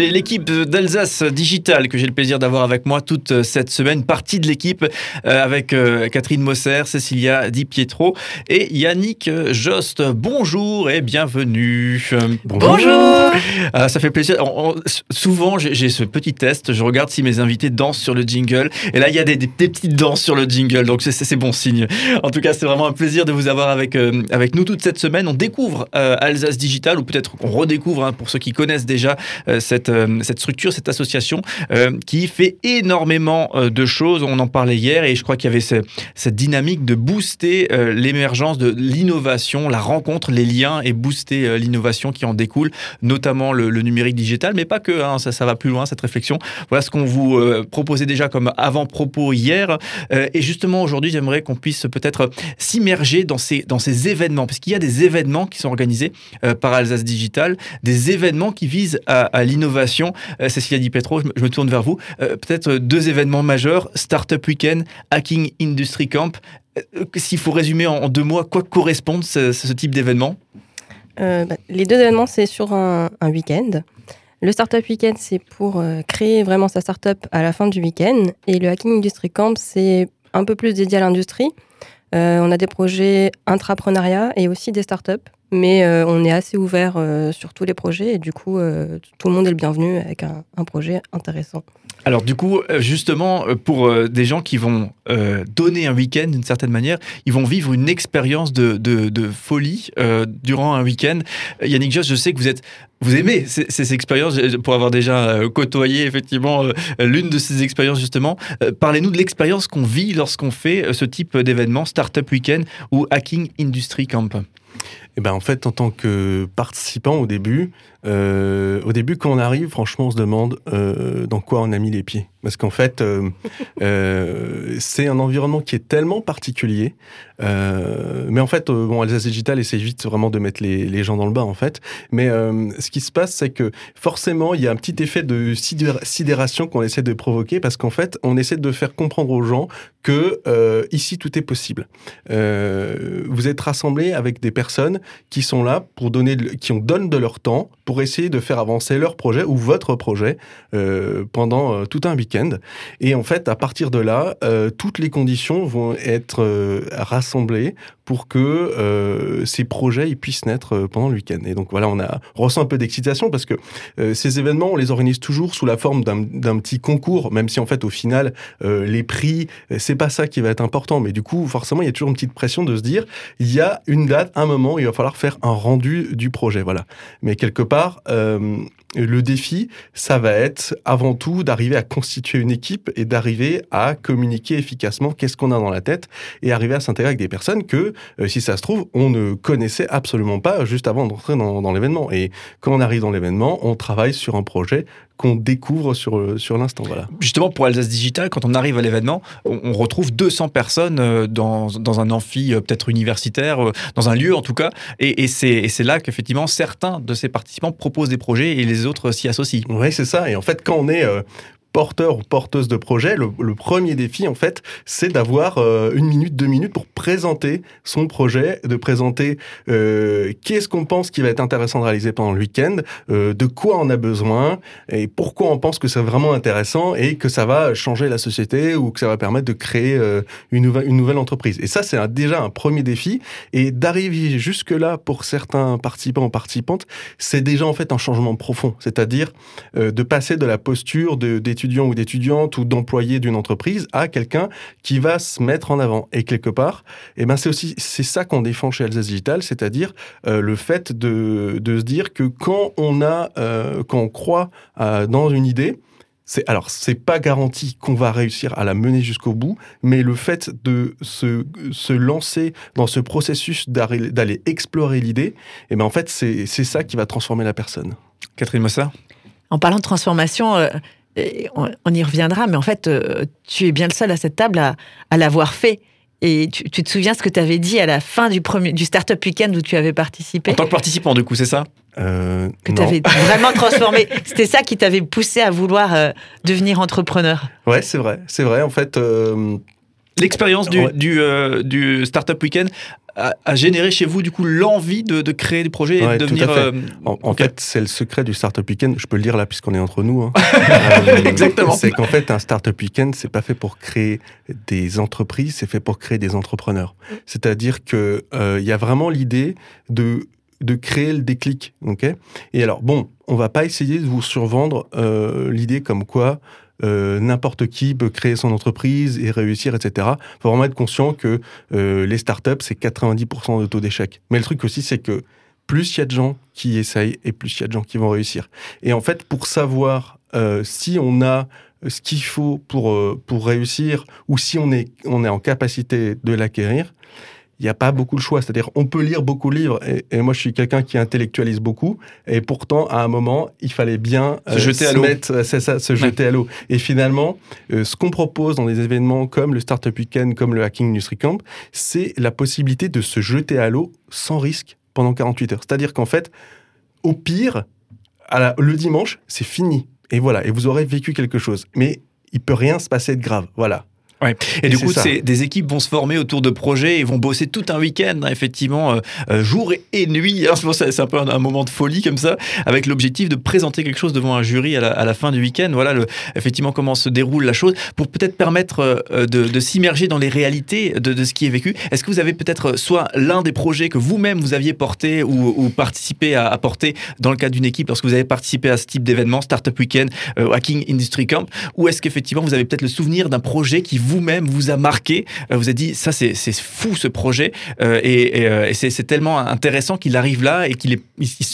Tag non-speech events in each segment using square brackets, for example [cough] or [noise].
C'est l'équipe d'Alsace Digital que j'ai le plaisir d'avoir avec moi toute euh, cette semaine. Partie de l'équipe euh, avec euh, Catherine Mosser, Cecilia Di Pietro et Yannick Jost. Bonjour et bienvenue. Bonjour. ça fait plaisir. souvent, j'ai ce petit test. Je regarde si mes invités dansent sur le jingle. Et là, il y a des, petites danses sur le jingle. Donc, c'est bon signe. En tout cas, c'est vraiment un plaisir de vous avoir avec, avec nous toute cette semaine. On découvre Alsace Digital ou peut-être on redécouvre hein, pour ceux qui connaissent déjà cette euh, cette, structure, cette association euh, qui fait énormément euh, de choses. On en parlait hier et je crois qu'il y avait cette dynamique de booster l'émergence de l'innovation, la rencontre, les liens et booster l'innovation qui en découle, notamment le, numérique digital, mais pas que, hein, ça, ça va plus loin cette réflexion. Voilà ce qu'on vous proposait déjà comme avant-propos hier. et justement, aujourd'hui, j'aimerais qu'on puisse peut-être s'immerger dans ces, événements, parce qu'il y a des événements qui sont organisés par Alsace Digital, des événements qui visent à, à l'innovation innovation. Euh, Cécilia Di Petro, je me, tourne vers vous. Euh, peut-être euh, deux événements majeurs, Startup Weekend, Hacking Industry Camp. S'il faut résumer en, deux mots, quoi correspondent ce, type d'événements bah, Les deux événements, c'est sur un, week-end. Le Startup Weekend, c'est pour créer vraiment sa startup à la fin du week-end. Et le Hacking Industry Camp, c'est un peu plus dédié à l'industrie. on a des projets intrapreneuriat et aussi des startups. Mais euh, on est assez ouvert euh, sur tous les projets et du coup, euh, tout le monde est le bienvenu avec un, projet intéressant. Alors du coup, justement, pour des gens qui vont donner un week-end d'une certaine manière, ils vont vivre une expérience de, folie durant un week-end. Yannick Joss, je sais que vous aimez ces, expériences pour avoir déjà côtoyé effectivement l'une de ces expériences justement. Parlez-nous de l'expérience qu'on vit lorsqu'on fait ce type d'événement, Startup Weekend ou Hacking Industry Camp. Eh ben, en fait, en tant que participant au début, euh, au début, quand on arrive, franchement, on se demande euh, dans quoi on a mis les pieds. Parce qu'en fait, euh, [laughs] c'est un environnement qui est tellement particulier. mais en fait, bon, Alsace Digital essaie vite vraiment de mettre les, les, gens dans le bas, en fait. Mais ce qui se passe, c'est que forcément, il y a un petit effet de sidération qu'on essaie de provoquer parce qu'en fait, on essaie de faire comprendre aux gens que ici, tout est possible. vous êtes rassemblés avec des personnes qui sont là pour donner, qui ont donne de leur temps pour essayer de faire avancer leur projet ou votre projet euh, pendant euh, tout un week-end. Et en fait, à partir de là, euh, toutes les conditions vont être rassemblées pour que ces projets puissent naître pendant le week-end. Et donc voilà, on, a, ressent un peu d'excitation parce que ces événements, on les organise toujours sous la forme d'un petit concours, même si en fait, au final, les prix, c'est pas ça qui va être important. Mais du coup, forcément, il y a toujours une petite pression de se dire, il y a une date, un moment, il va falloir faire un rendu du projet. Voilà. Mais quelque part, euh, le défi, ça va être avant tout d'arriver à constituer une équipe et d'arriver à communiquer efficacement qu'est-ce qu'on a dans la tête et arriver à s'intégrer avec des personnes que, euh, si ça se trouve, on ne connaissait absolument pas juste avant d'entrer dans l'événement. Et quand on arrive dans l'événement, on travaille sur un projet qu'on découvre sur, euh, sur l'instant. Voilà. Justement, pour Alsace Digital, quand on arrive à l'événement, on, retrouve 200 personnes euh, dans, dans un amphi euh, peut-être universitaire, dans un lieu en tout cas, et, et c'est là qu'effectivement certains de ces participants proposent des projets et les autres s'y associent. Oui, c'est ça. Et en fait, quand on est porteur ou porteuse de projet, le, premier défi, en fait, c'est d'avoir euh, une minute, deux minutes pour présenter son projet, de présenter euh, qu'est-ce qu'on pense qui va être intéressant de réaliser pendant le week-end, euh, de quoi on a besoin et pourquoi on pense que c'est vraiment intéressant et que ça va changer la société ou que ça va permettre de créer une, nouvelle, une nouvelle entreprise. Et ça, c'est déjà un premier défi. Et d'arriver jusque-là pour certains participants ou participantes, c'est déjà en fait un changement profond. C'est-à-dire de passer de la posture d'étudiant d'étudiant ou d'étudiante ou d'employé d'une entreprise à quelqu'un qui va se mettre en avant. Et quelque part, et eh ben c'est aussi c'est ça qu'on défend chez Alsace Digital, c'est-à-dire euh, le fait de, de, se dire que quand on a euh, quand on croit euh, dans une idée, c'est alors c'est pas garanti qu'on va réussir à la mener jusqu'au bout, mais le fait de se, se lancer dans ce processus d'aller explorer l'idée, et eh ben en fait c'est ça qui va transformer la personne. Catherine Mossa En parlant de transformation, on, y reviendra, mais en fait, euh, tu es bien le seul à cette table à, l'avoir fait. Et tu, te souviens ce que tu avais dit à la fin du, premier, du Startup Weekend où tu avais participé En tant que participant, du coup, c'est ça? Euh, Que tu avais [laughs] vraiment transformé. C'était ça qui t'avait poussé à vouloir euh, devenir entrepreneur. Ouais, c'est vrai. C'est vrai. En fait, L'expérience du, du, Startup Weekend a, généré chez vous du coup l'envie de, créer des projets et de devenir. Euh, en, fait, c'est le secret du Startup Weekend. Je peux le dire là puisqu'on est entre nous. Hein. [laughs] Exactement. C'est qu'en fait, un Startup Weekend, c'est pas fait pour créer des entreprises, c'est fait pour créer des entrepreneurs. C'est-à-dire que il y a vraiment l'idée de de créer le déclic. ok? Et alors, bon, on va pas essayer de vous survendre l'idée comme quoi euh, n'importe qui peut créer son entreprise et réussir, etc. Il faut vraiment être conscient que euh, les startups, c'est 90% de taux d'échec. Mais le truc aussi, c'est que plus il y a de gens qui essayent et plus il y a de gens qui vont réussir. Et en fait, pour savoir euh, si on a ce qu'il faut pour, pour réussir ou si on est, on est en capacité de l'acquérir, il n'y a pas beaucoup de choix. C'est-à-dire, on peut lire beaucoup de livres, et, moi, je suis quelqu'un qui intellectualise beaucoup, et pourtant, à un moment, il fallait bien se euh, jeter à l'eau. C'est ça, se jeter à l'eau. Et finalement, euh, ce qu'on propose dans des événements comme le Startup Weekend, comme le Hacking Industry Camp, c'est la possibilité de se jeter à l'eau sans risque pendant 48 heures. C'est-à-dire qu'en fait, au pire, à le dimanche, c'est fini. Et voilà, et vous aurez vécu quelque chose. Mais il peut rien se passer de grave. Voilà. Ouais. Et, du coup, des équipes vont se former autour de projets et vont bosser tout un week-end, hein, effectivement, euh, euh, jour et, nuit. Hein, c'est un peu un, moment de folie comme ça, avec l'objectif de présenter quelque chose devant un jury à la, fin du week-end. Voilà, le, effectivement, comment se déroule la chose pour peut-être permettre euh, de, s'immerger dans les réalités de, ce qui est vécu. Est-ce que vous avez peut-être soit l'un des projets que vous-même vous aviez porté ou, participé à, porter dans le cadre d'une équipe lorsque vous avez participé à ce type d'événement, Startup Weekend, Hacking Industry Camp, ou est-ce qu'effectivement vous avez peut-être le souvenir d'un projet qui vous vous-même vous a marqué, euh, vous a dit ça c'est fou ce projet euh, et, euh, c'est tellement intéressant qu'il arrive là et qu'il est,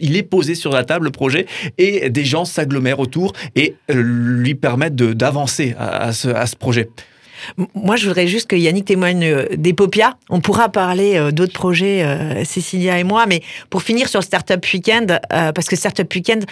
il est posé sur la table le projet et des gens s'agglomèrent autour et lui permettent d'avancer à, ce, à ce projet. Moi, je voudrais juste que Yannick témoigne d'Epopia. On pourra parler d'autres projets, Cécilia et moi, mais pour finir sur Startup Weekend, parce que Startup Weekend,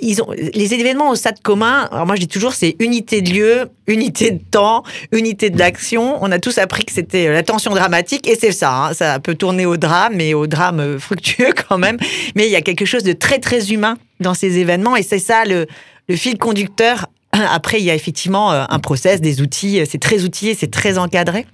ils ont les événements au stade commun. Alors moi je dis toujours c'est unité de lieu, unité de temps, unité de l'action. On a tous appris que c'était la tension dramatique et c'est ça. Hein. ça peut tourner au drame et au drame fructueux [laughs] quand même. Mais il y a quelque chose de très très humain dans ces événements et c'est ça le, le fil conducteur. [clears throat] Après il y a effectivement euh, un process, des outils. C'est très outillé, c'est très encadré.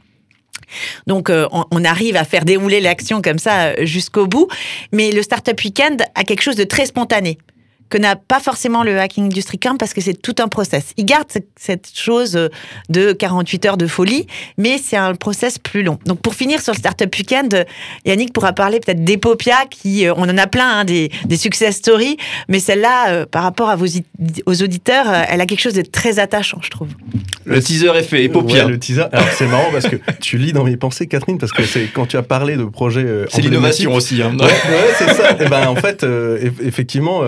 Donc, euh, on, arrive à faire dérouler l'action comme ça euh, jusqu'au bout. Mais le Startup Weekend a quelque chose de très spontané que n'a pas forcément le Hacking Industry Camp parce que c'est tout un process. Il garde cette chose de 48 heures de folie, mais c'est un process plus long. Donc pour finir sur le Startup Weekend, Yannick pourra parler peut-être d'Epopia, qui euh, on en a plein hein, des, des, success stories, mais celle-là, euh, par rapport à vos aux auditeurs, euh, elle a quelque chose de très attachant, je trouve. Le teaser est fait, Epopia. le teaser. Alors c'est marrant parce que tu lis dans mes pensées, Catherine, parce que c'est quand tu as parlé de projet. c'est l'innovation aussi. Hein. Ouais, c'est ça. Et eh ben en fait, effectivement.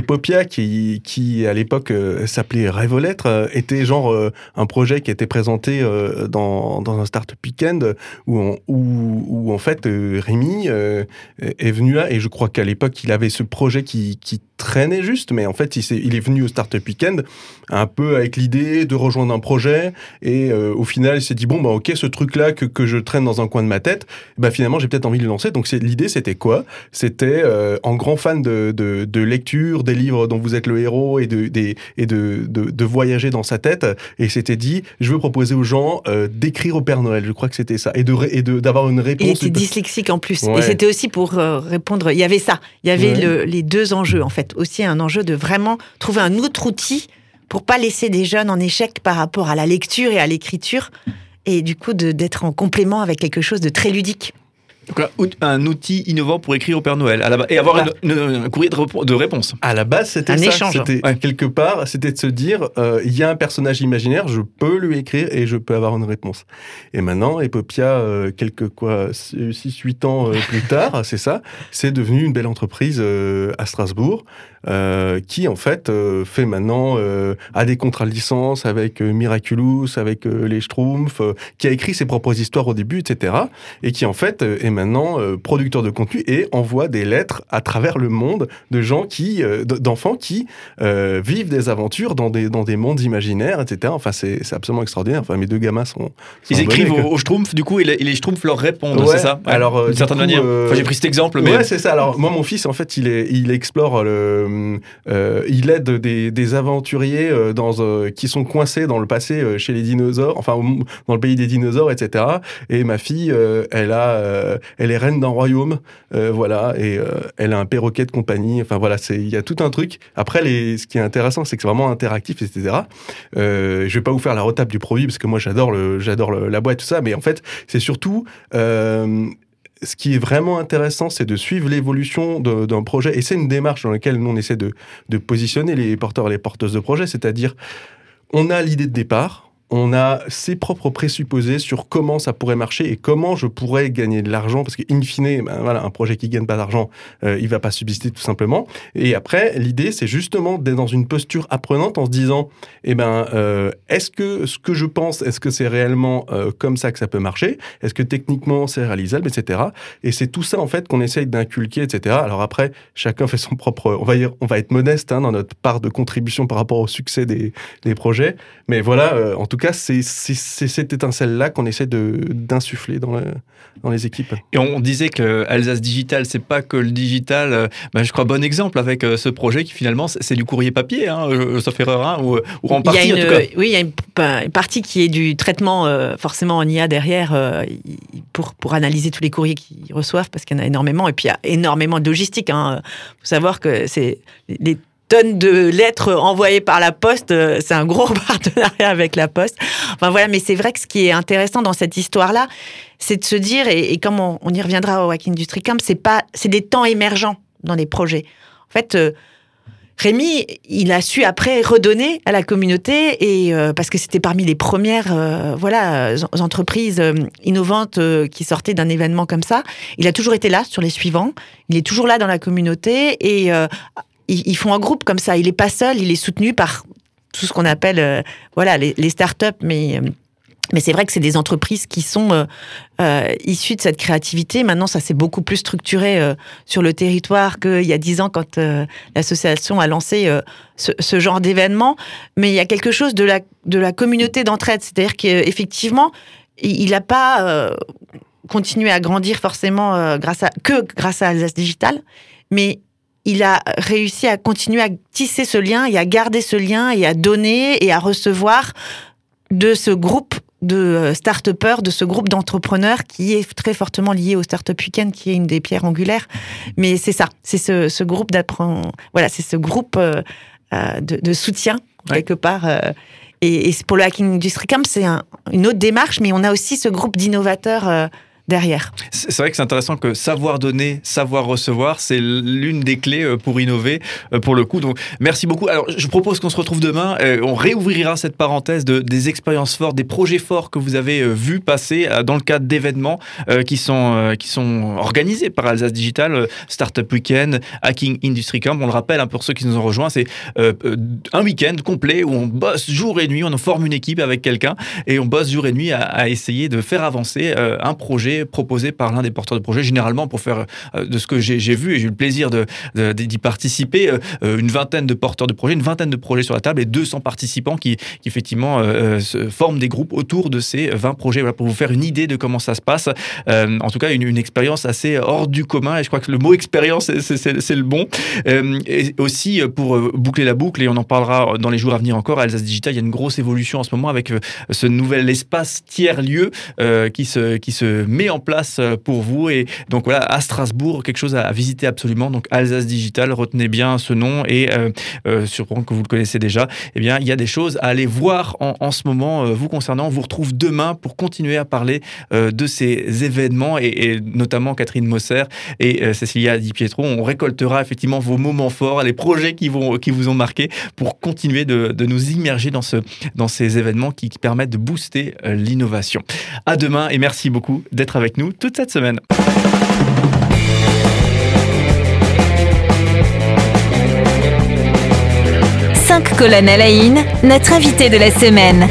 Epopia, qui, qui à l'époque euh, s'appelait Rêve lettres, euh, était genre euh, un projet qui était présenté dans, dans un startup weekend où, où, où, en fait Rémi est venu là et je crois qu'à l'époque il avait ce projet qui, qui traînait juste, mais en fait, il, est, il est venu au Startup Weekend un peu avec l'idée de rejoindre un projet. Et euh, au final, il s'est dit bon, bah ok, ce truc-là que, que je traîne dans un coin de ma tête, bah finalement, j'ai peut-être envie de le lancer. Donc l'idée, c'était quoi? C'était euh, en grand fan de, de, de, lecture, des livres dont vous êtes le héros et de, des, et de, de, voyager dans sa tête. Et c'était dit, je veux proposer aux gens euh, d'écrire au Père Noël. Je crois que c'était ça. Et d'avoir et de, d'avoir une réponse. Il était dyslexique en plus. Et c'était aussi pour répondre. Il y avait ça. Il y avait le, les deux enjeux en fait aussi un enjeu de vraiment trouver un autre outil pour pas laisser des jeunes en échec par rapport à la lecture et à l'écriture, et du coup d'être en complément avec quelque chose de très ludique. Donc un outil innovant pour écrire au Père Noël à la et avoir un courrier de, réponse. À la base, c'était ça. Échange. C'était quelque part, c'était de se dire, euh, il y a un personnage imaginaire, je peux lui écrire et je peux avoir une réponse. Et maintenant, Epopia, euh, quelques quoi, 6-8 ans euh, plus tard, [laughs] c'est ça, c'est devenu une belle entreprise à Strasbourg euh, qui en fait euh, fait maintenant euh, a des contrats de licence avec Miraculous, avec les Schtroumpfs, qui a écrit ses propres histoires au début, etc. Et qui en fait est maintenant producteur de contenu et envoie des lettres à travers le monde de gens qui, d'enfants qui vivent des aventures dans des dans des mondes imaginaires, etc. Enfin c'est absolument extraordinaire. Enfin mes deux gamins sont, ils écrivent aux, Schtroumpfs du coup et les, Schtroumpfs leur répondent, c'est ça? Alors d'une certaine manière. Enfin, j'ai pris cet exemple, mais ouais c'est ça. Alors moi mon fils en fait il est il explore le euh, euh, il aide des, aventuriers euh, dans, qui sont coincés dans le passé chez les dinosaures, enfin dans le pays des dinosaures, etc. Et ma fille, elle a, elle est reine d'un royaume, voilà, et elle a un perroquet de compagnie. Enfin voilà, c'est il y a tout un truc. Après, les, ce qui est intéressant, c'est que c'est vraiment interactif, etc. Euh, je vais pas vous faire la retape du produit parce que moi j'adore le, j'adore la boîte tout ça, mais en fait c'est surtout ce qui est vraiment intéressant, c'est de suivre l'évolution d'un projet. Et c'est une démarche dans laquelle nous, on essaie de, de positionner les porteurs et les porteuses de projets. C'est-à-dire, on a l'idée de départ, on a ses propres présupposés sur comment ça pourrait marcher et comment je pourrais gagner de l'argent, parce qu'in fine, ben voilà, un projet qui gagne pas d'argent, euh, il va pas subsister tout simplement. Et après, l'idée, c'est justement d'être dans une posture apprenante en se disant, eh ben, euh, est-ce que ce que je pense, est-ce que c'est réellement euh, comme ça que ça peut marcher? Est-ce que techniquement c'est réalisable, etc. Et c'est tout ça en fait qu'on essaye d'inculquer, etc. Alors après, chacun fait son propre. On va dire, on va être modeste hein, dans notre part de contribution par rapport au succès des, des projets, mais voilà, euh, en tout cas, c'est cette étincelle-là qu'on essaie d'insuffler dans, dans les équipes. Et on disait que Alsace Digital, c'est pas que le digital. Euh, ben, je crois bon exemple avec euh, ce projet qui finalement c'est du courrier papier, hein, sauf erreur, hein, ou, ou, en partie. Il y a une, Oui, il y a une, partie qui est du traitement forcément en IA derrière pour, pour analyser tous les courriers qu'ils reçoivent parce qu'il y en a énormément et puis il y a énormément de logistique. Il hein. faut savoir que c'est les tonnes de lettres envoyées par la poste. Euh, c'est un gros [laughs] partenariat avec la poste. Enfin voilà, mais c'est vrai que ce qui est intéressant dans cette histoire-là, c'est de se dire, et, comme on, y reviendra au Hack Industry Camp, c'est pas, c'est des temps émergents dans les projets. En fait, euh, Rémi, il a su après redonner à la communauté et euh, parce que c'était parmi les premières voilà entreprises innovantes qui sortaient d'un événement comme ça. Il a toujours été là sur les suivants. Il est toujours là dans la communauté et ils, font un groupe comme ça. Il n'est pas seul, il est soutenu par tout ce qu'on appelle euh, voilà les, les startups, mais euh, mais c'est vrai que c'est des entreprises qui sont euh, issues de cette créativité. Maintenant, ça s'est beaucoup plus structuré sur le territoire qu'il y a dix ans quand l'association a lancé ce, genre d'événement. Mais il y a quelque chose de la, de la communauté d'entraide. C'est-à-dire qu'effectivement, il n'a pas continué à grandir forcément grâce à, que grâce à Alsace Digital, mais il a réussi à continuer à tisser ce lien et à garder ce lien et à donner et à recevoir de ce groupe de euh, start-upers, de ce groupe d'entrepreneurs qui est très fortement lié au Startup Weekend, qui est une des pierres angulaires. Mais c'est ça, c'est ce, groupe d'apprend, voilà, c'est ce groupe euh, euh, de, soutien quelque part. et, pour le Hacking Industry Camp, c'est une autre démarche, mais on a aussi ce groupe d'innovateurs C'est vrai que c'est intéressant que savoir donner, savoir recevoir, c'est l'une des clés euh, pour innover, euh, pour le coup. Donc, merci beaucoup. Alors, je propose qu'on se retrouve demain. Euh, on réouvrira cette parenthèse de, des expériences fortes, des projets forts que vous avez vus passer dans le cadre d'événements qui, sont, qui sont organisés par Alsace Digital, Startup Weekend, Hacking Industry Camp. On le rappelle, hein, pour ceux qui nous ont rejoints, c'est un week-end complet où on bosse jour et nuit, on forme une équipe avec quelqu'un et on bosse jour et nuit à essayer de faire avancer un projet proposé par l'un des porteurs de projet, généralement pour faire euh, de ce que j'ai vu et j'ai eu le plaisir d'y participer, euh, une vingtaine de porteurs de projets, une vingtaine de projets sur la table et 200 participants qui, effectivement euh, se forment des groupes autour de ces 20 projets voilà, pour vous faire une idée de comment ça se passe. en tout cas, une, expérience assez hors du commun et je crois que le mot expérience, c'est le bon. et aussi, pour boucler la boucle, et on en parlera dans les jours à venir encore, à Alsace Digital, il y a une grosse évolution en ce moment avec ce nouvel espace tiers-lieu qui, se, qui se met en place euh, pour vous. Et donc voilà, à Strasbourg, quelque chose à visiter absolument. Donc Alsace Digital, retenez bien ce nom et euh, euh que vous le connaissez déjà. Eh bien, il y a des choses à aller voir en, ce moment euh, vous concernant. On vous retrouve demain pour continuer à parler de ces événements et, notamment Catherine Mosser et Cécilia Di Pietro. On récoltera effectivement vos moments forts, les projets qui, vont, qui vous ont marqué pour continuer de, de nous immerger dans, ce, dans ces événements qui permettent de booster l'innovation. À demain et merci beaucoup d'être avec nous toute cette semaine. Cinq colonnes à la notre invité de la semaine.